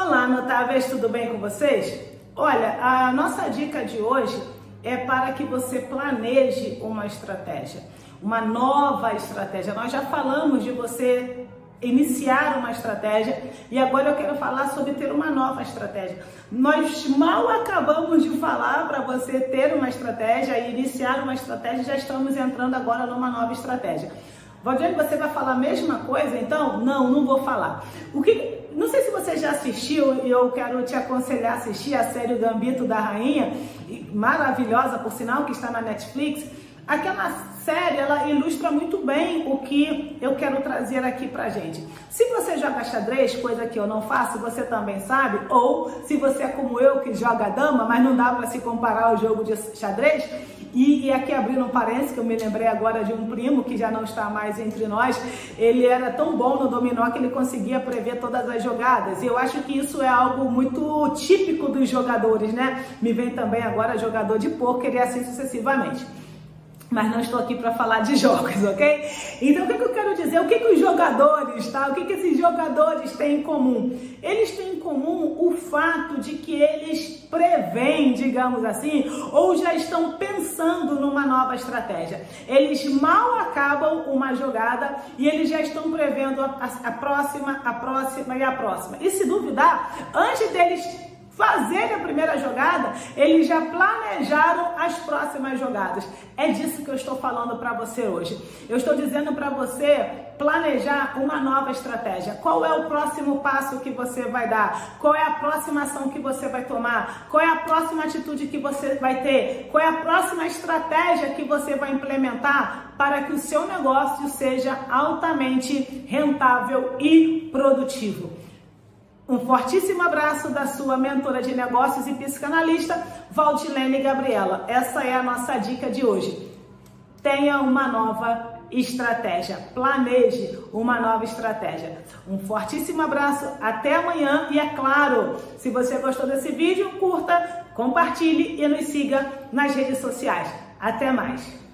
Olá, notáveis, tudo bem com vocês? Olha, a nossa dica de hoje é para que você planeje uma estratégia, uma nova estratégia. Nós já falamos de você iniciar uma estratégia e agora eu quero falar sobre ter uma nova estratégia. Nós mal acabamos de falar para você ter uma estratégia e iniciar uma estratégia, já estamos entrando agora numa nova estratégia. Valdir, você vai falar a mesma coisa então? Não, não vou falar. O que não sei se você assistiu e eu quero te aconselhar a assistir a série Gambito da Rainha, maravilhosa por sinal que está na Netflix. Aquela série, ela ilustra muito bem o que eu quero trazer aqui pra gente. Se você joga xadrez, coisa que eu não faço, você também sabe, ou se você é como eu que joga dama, mas não dá para se comparar ao jogo de xadrez, e, e, aqui abrindo um parênteses, que eu me lembrei agora de um primo que já não está mais entre nós, ele era tão bom no dominó que ele conseguia prever todas as jogadas. E eu acho que isso é algo muito típico dos jogadores, né? Me vem também agora jogador de pôquer e assim sucessivamente mas não estou aqui para falar de jogos, ok? Então o que, que, eu quero dizer? O que, que os jogadores, tá? O que, que esses jogadores têm em comum? Eles têm em comum o fato de que eles preveem, digamos assim, ou já estão pensando numa nova estratégia. Eles mal acabam uma jogada e eles já estão prevendo a, a, a próxima, a próxima e a próxima. E se duvidar, antes deles fazer a primeira jogada, eles já planejaram as próximas jogadas. É disso que eu estou falando para você hoje. Eu estou dizendo para você planejar uma nova estratégia. Qual é o próximo passo que você vai dar? Qual é a próxima ação que você vai tomar? Qual é a próxima atitude que você vai ter? Qual é a próxima estratégia que você vai implementar para que o seu negócio seja altamente rentável e produtivo? Um fortíssimo abraço da sua mentora de negócios e psicanalista, Valdilene Gabriela. Essa é a nossa dica de hoje. Tenha uma nova estratégia. Planeje uma nova estratégia. Um fortíssimo abraço, até amanhã e é claro, se você gostou desse vídeo, curta, compartilhe e nos siga nas redes sociais. Até mais.